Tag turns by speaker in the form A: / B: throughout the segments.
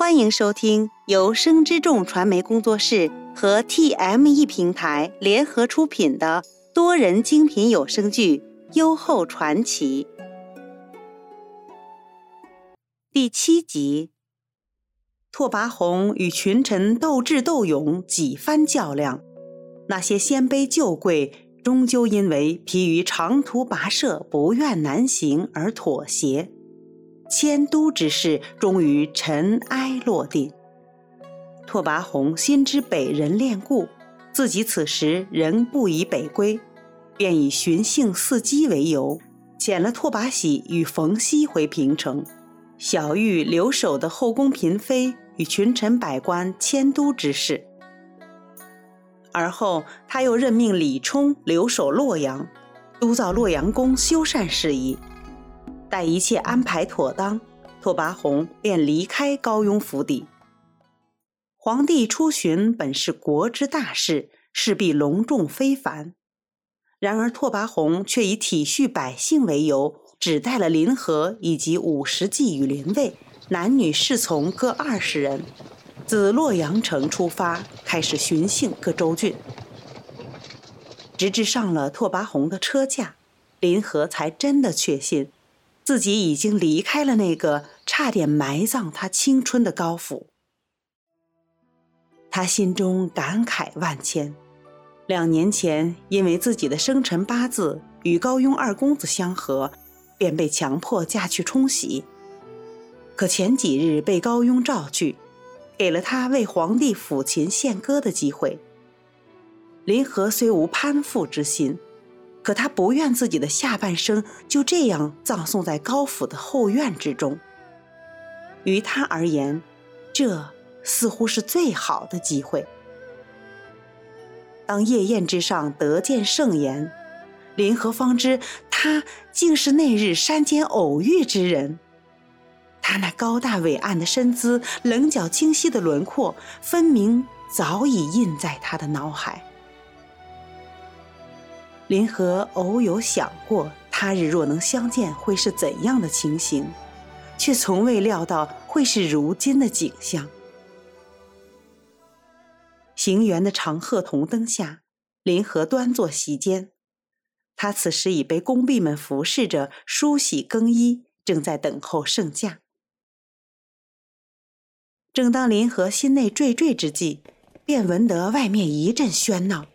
A: 欢迎收听由生之众传媒工作室和 TME 平台联合出品的多人精品有声剧《优厚传奇》第七集。拓跋宏与群臣斗智斗勇几番较量，那些鲜卑旧贵终究因为疲于长途跋涉，不愿南行而妥协。迁都之事终于尘埃落定。拓跋宏心知北人恋故，自己此时仍不宜北归，便以寻衅伺机为由，遣了拓跋喜与冯熙回平城，小玉留守的后宫嫔妃与群臣百官迁都之事。而后，他又任命李冲留守洛阳，督造洛阳宫修缮事宜。待一切安排妥当，拓跋宏便离开高雍府邸。皇帝出巡本是国之大事，势必隆重非凡。然而拓跋宏却以体恤百姓为由，只带了林和以及五十骑与林卫，男女侍从各二十人，自洛阳城出发，开始巡幸各州郡。直至上了拓跋宏的车驾，林和才真的确信。自己已经离开了那个差点埋葬他青春的高府，他心中感慨万千。两年前，因为自己的生辰八字与高雍二公子相合，便被强迫嫁去冲喜。可前几日被高雍召去，给了他为皇帝抚琴献歌的机会。林和虽无攀附之心。可他不愿自己的下半生就这样葬送在高府的后院之中。于他而言，这似乎是最好的机会。当夜宴之上得见盛筵，林和方知他竟是那日山间偶遇之人。他那高大伟岸的身姿，棱角清晰的轮廓，分明早已印在他的脑海。林和偶有想过，他日若能相见会是怎样的情形，却从未料到会是如今的景象。行辕的长鹤铜灯下，林和端坐席间，他此时已被宫婢们服侍着梳洗更衣，正在等候圣驾。正当林和心内惴惴之际，便闻得外面一阵喧闹。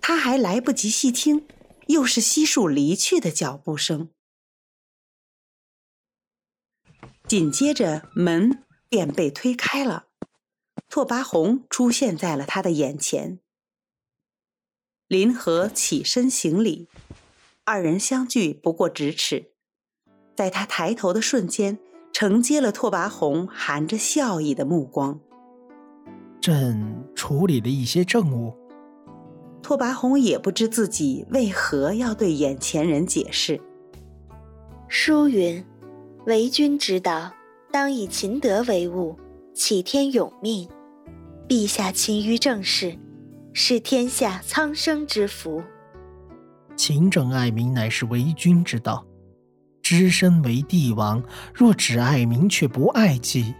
A: 他还来不及细听，又是悉数离去的脚步声。紧接着，门便被推开了，拓跋宏出现在了他的眼前。林和起身行礼，二人相距不过咫尺，在他抬头的瞬间，承接了拓跋宏含着笑意的目光。
B: 朕处理了一些政务。
A: 拓跋宏也不知自己为何要对眼前人解释。
C: 书云：“为君之道，当以勤德为务，启天永命。陛下勤于政事，是天下苍生之福。
B: 勤政爱民乃是为君之道。只身为帝王，若只爱民却不爱己，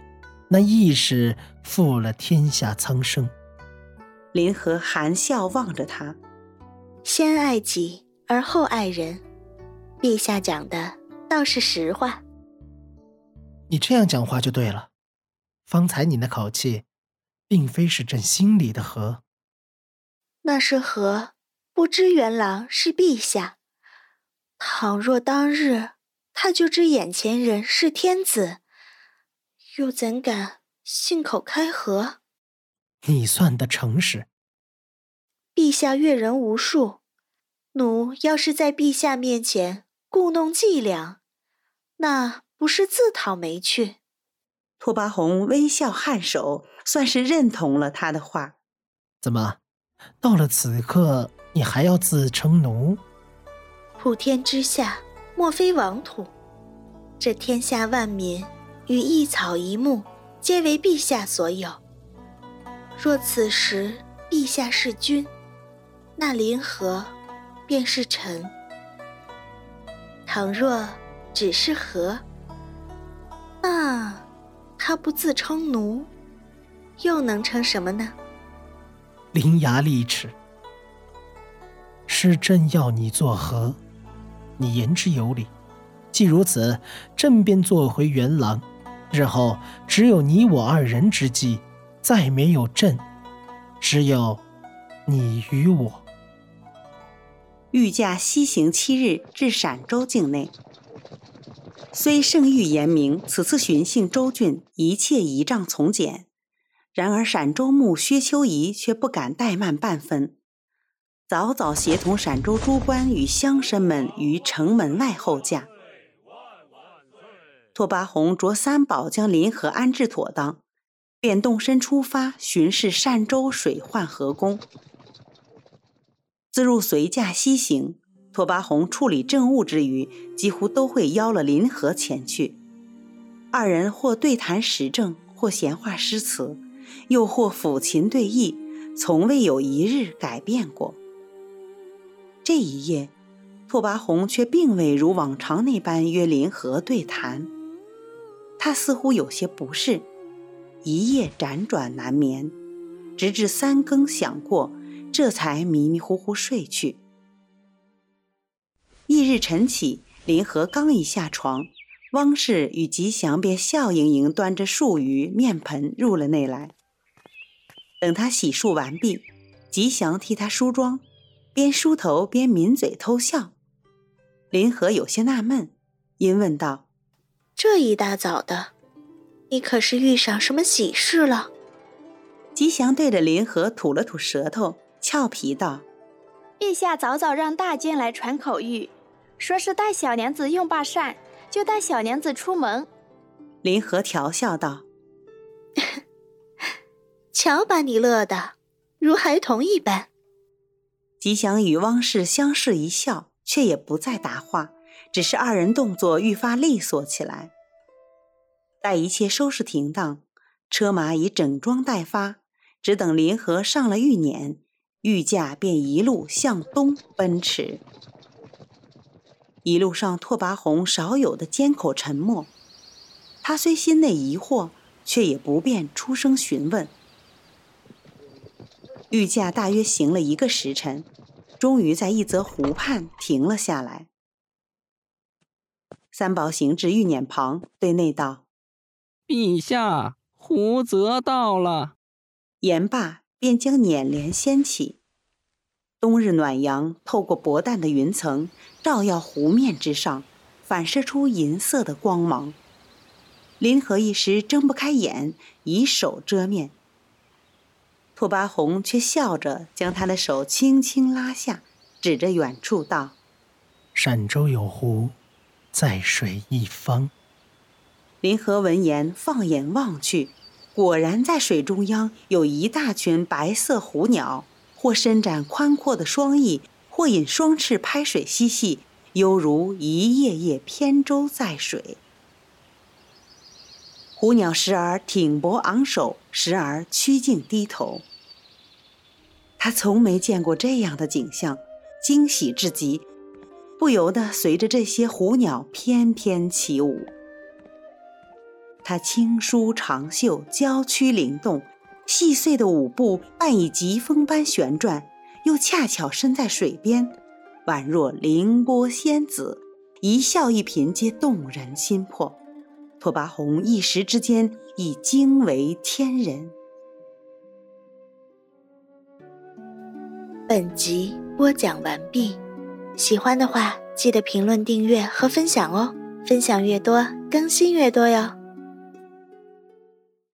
B: 那亦是负了天下苍生。”
A: 林和含笑望着他，
C: 先爱己而后爱人，陛下讲的倒是实话。
B: 你这样讲话就对了。方才你那口气，并非是朕心里的和。
C: 那是和，不知元郎是陛下。倘若当日他就知眼前人是天子，又怎敢信口开河？
B: 你算得诚实。
C: 陛下阅人无数，奴要是在陛下面前故弄伎俩，那不是自讨没趣。
A: 拓跋宏微笑颔首，算是认同了他的话。
B: 怎么，到了此刻，你还要自称奴？
C: 普天之下，莫非王土。这天下万民与一草一木，皆为陛下所有。若此时陛下是君，那林和便是臣；倘若只是和，那他不自称奴，又能称什么呢？
B: 伶牙俐齿，是朕要你做何？你言之有理。既如此，朕便做回元郎。日后只有你我二人之计，再没有朕，只有你与我。
A: 御驾西行七日，至陕州境内。虽圣谕严明，此次巡幸州郡，一切仪仗从简。然而陕州牧薛秋怡却不敢怠慢半分，早早协同陕州诸官与乡绅们于城门外候驾。拓跋宏着三宝将临河安置妥当，便动身出发巡视善州水患河宫。自入随驾西行，拓跋宏处理政务之余，几乎都会邀了林河前去。二人或对谈时政，或闲话诗词，又或抚琴对弈，从未有一日改变过。这一夜，拓跋宏却并未如往常那般约林河对谈。他似乎有些不适，一夜辗转难眠，直至三更响过。这才迷迷糊糊睡去。翌日晨起，林和刚一下床，汪氏与吉祥便笑盈盈端着漱盂面盆入了内来。等他洗漱完毕，吉祥替他梳妆，边梳头边抿嘴偷笑。林和有些纳闷，因问道：“
C: 这一大早的，你可是遇上什么喜事了？”
A: 吉祥对着林和吐了吐舌头。俏皮道：“
D: 陛下早早让大监来传口谕，说是带小娘子用罢膳，就带小娘子出门。”
A: 林和调笑道：“
C: 瞧把你乐的，如孩童一般。”
A: 吉祥与汪氏相视一笑，却也不再答话，只是二人动作愈发利索起来。待一切收拾停当，车马已整装待发，只等林河上了御辇。御驾便一路向东奔驰。一路上，拓跋宏少有的缄口沉默。他虽心内疑惑，却也不便出声询问。御驾大约行了一个时辰，终于在一则湖畔停了下来。三宝行至御辇旁，对内道：“
E: 陛下，胡泽到了。”
A: 言罢。便将辇帘掀起，冬日暖阳透过薄淡的云层，照耀湖面之上，反射出银色的光芒。林和一时睁不开眼，以手遮面。拓跋宏却笑着将他的手轻轻拉下，指着远处道：“
B: 陕州有湖，在水一方。”
A: 林和闻言，放眼望去。果然，在水中央有一大群白色虎鸟，或伸展宽阔的双翼，或引双翅拍水嬉戏，犹如一叶叶扁舟在水。虎鸟时而挺脖昂首，时而曲颈低头。他从没见过这样的景象，惊喜至极，不由得随着这些虎鸟翩翩起舞。他轻舒长袖，娇躯灵动，细碎的舞步伴以疾风般旋转，又恰巧身在水边，宛若凌波仙子，一笑一颦皆动人心魄。拓跋宏一时之间已惊为天人。
C: 本集播讲完毕，喜欢的话记得评论、订阅和分享哦！分享越多，更新越多哟。